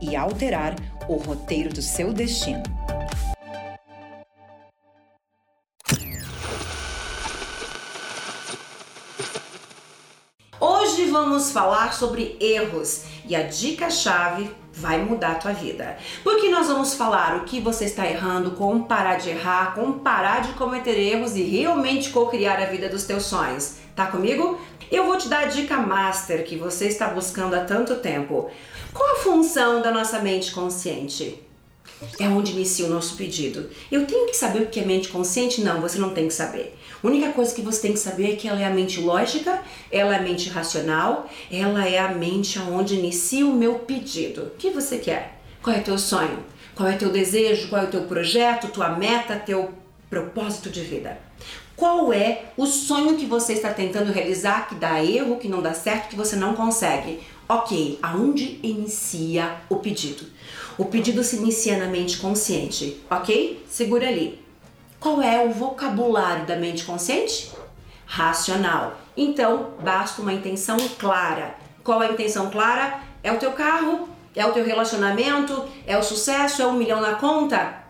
e alterar o roteiro do seu destino. Hoje vamos falar sobre erros e a dica-chave vai mudar a tua vida. Porque nós vamos falar o que você está errando, como parar de errar, como parar de cometer erros e realmente co-criar a vida dos teus sonhos. Tá comigo? Eu vou te dar a dica master que você está buscando há tanto tempo. Qual a função da nossa mente consciente? É onde inicia o nosso pedido. Eu tenho que saber o que é mente consciente? Não, você não tem que saber. A única coisa que você tem que saber é que ela é a mente lógica, ela é a mente racional, ela é a mente onde inicia o meu pedido. O que você quer? Qual é o teu sonho? Qual é o teu desejo? Qual é o teu projeto, tua meta, teu propósito de vida? Qual é o sonho que você está tentando realizar que dá erro, que não dá certo, que você não consegue? Ok, aonde inicia o pedido? O pedido se inicia na mente consciente, ok? Segura ali. Qual é o vocabulário da mente consciente? Racional. Então, basta uma intenção clara. Qual é a intenção clara? É o teu carro? É o teu relacionamento? É o sucesso? É um milhão na conta?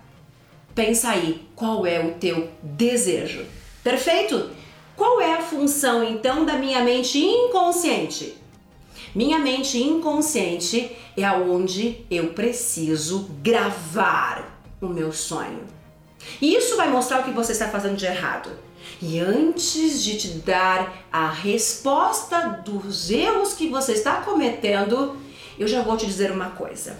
Pensa aí, qual é o teu desejo? Perfeito? Qual é a função então da minha mente inconsciente? Minha mente inconsciente é aonde eu preciso gravar o meu sonho. E isso vai mostrar o que você está fazendo de errado. E antes de te dar a resposta dos erros que você está cometendo, eu já vou te dizer uma coisa.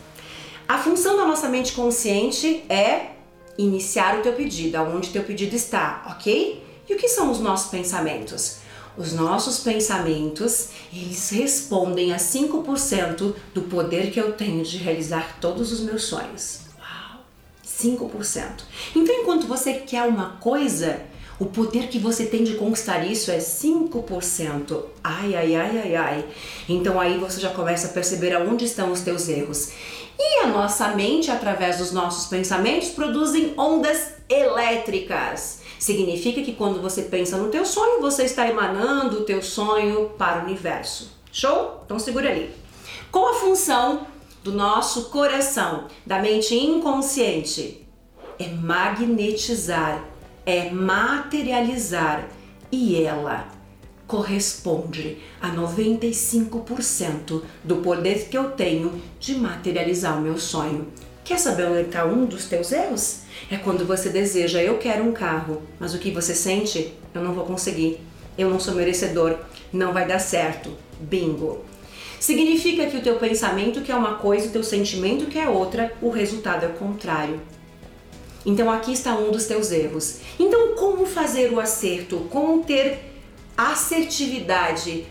A função da nossa mente consciente é iniciar o teu pedido, aonde teu pedido está, ok? E o que são os nossos pensamentos? Os nossos pensamentos, eles respondem a 5% do poder que eu tenho de realizar todos os meus sonhos. Uau! 5%. Então, enquanto você quer uma coisa, o poder que você tem de conquistar isso é 5%. Ai, ai, ai, ai, ai. Então aí você já começa a perceber aonde estão os teus erros. E a nossa mente, através dos nossos pensamentos, produzem ondas elétricas. Significa que quando você pensa no teu sonho, você está emanando o teu sonho para o universo. Show? Então segura ali. Qual a função do nosso coração, da mente inconsciente? É magnetizar, é materializar e ela corresponde a 95% do poder que eu tenho de materializar o meu sonho. Quer saber onde está um dos teus erros? É quando você deseja, eu quero um carro, mas o que você sente? Eu não vou conseguir, eu não sou merecedor, não vai dar certo. Bingo! Significa que o teu pensamento quer uma coisa, o teu sentimento quer outra, o resultado é o contrário. Então aqui está um dos teus erros. Então como fazer o acerto? Como ter assertividade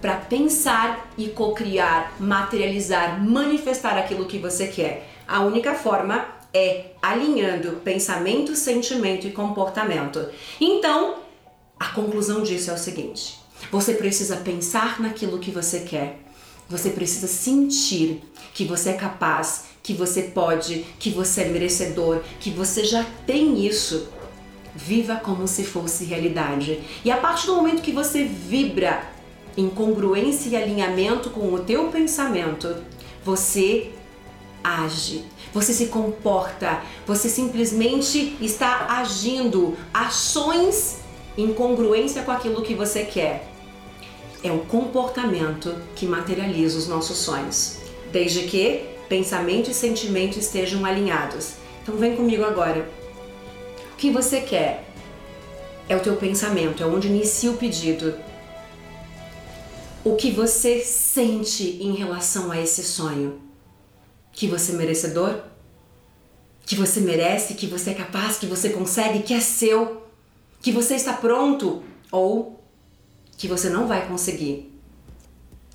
para pensar e co-criar, materializar, manifestar aquilo que você quer? A única forma é alinhando pensamento, sentimento e comportamento. Então, a conclusão disso é o seguinte: você precisa pensar naquilo que você quer. Você precisa sentir que você é capaz, que você pode, que você é merecedor, que você já tem isso. Viva como se fosse realidade. E a partir do momento que você vibra em congruência e alinhamento com o teu pensamento, você age, você se comporta, você simplesmente está agindo ações em congruência com aquilo que você quer. É o comportamento que materializa os nossos sonhos, desde que pensamento e sentimento estejam alinhados. Então vem comigo agora. O que você quer é o teu pensamento, é onde inicia o pedido. O que você sente em relação a esse sonho? Que você é merecedor, que você merece, que você é capaz, que você consegue, que é seu, que você está pronto ou que você não vai conseguir,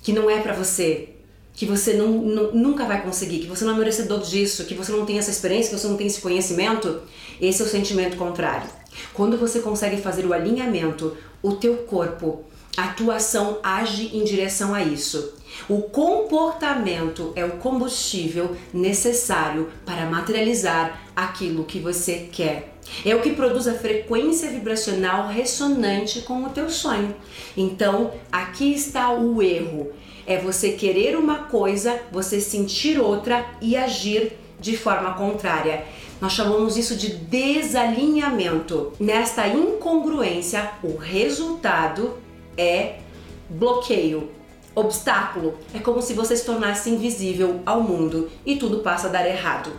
que não é para você, que você não, nunca vai conseguir, que você não é merecedor disso, que você não tem essa experiência, que você não tem esse conhecimento, esse é o sentimento contrário. Quando você consegue fazer o alinhamento, o teu corpo, a tua ação age em direção a isso. O comportamento é o combustível necessário para materializar aquilo que você quer. É o que produz a frequência vibracional ressonante com o teu sonho. Então, aqui está o erro. É você querer uma coisa, você sentir outra e agir de forma contrária. Nós chamamos isso de desalinhamento. Nesta incongruência, o resultado é bloqueio. Obstáculo é como se você se tornasse invisível ao mundo e tudo passa a dar errado.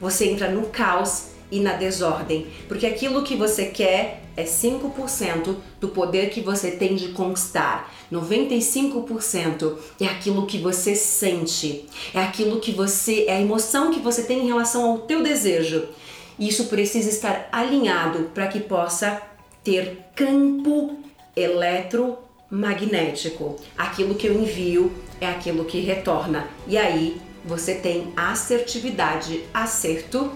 Você entra no caos e na desordem, porque aquilo que você quer é 5% do poder que você tem de conquistar. 95% é aquilo que você sente, é aquilo que você, é a emoção que você tem em relação ao teu desejo. Isso precisa estar alinhado para que possa ter campo eletromagnético. Aquilo que eu envio é aquilo que retorna. E aí você tem assertividade, acerto,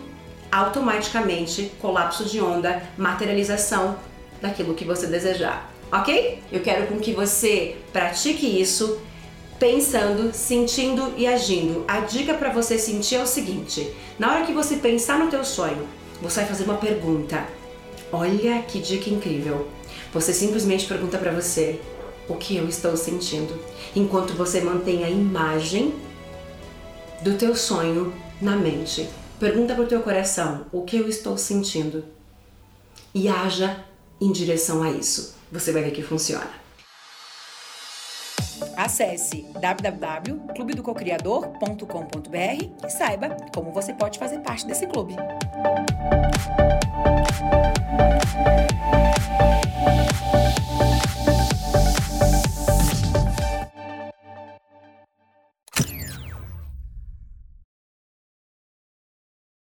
automaticamente colapso de onda, materialização daquilo que você desejar. Ok? Eu quero com que você pratique isso pensando, sentindo e agindo. A dica para você sentir é o seguinte: na hora que você pensar no teu sonho, você vai fazer uma pergunta. Olha que dica incrível. Você simplesmente pergunta para você o que eu estou sentindo, enquanto você mantém a imagem do teu sonho na mente. Pergunta para o teu coração o que eu estou sentindo e haja em direção a isso. Você vai ver que funciona. Acesse www.clubedococriador.com.br e saiba como você pode fazer parte desse clube.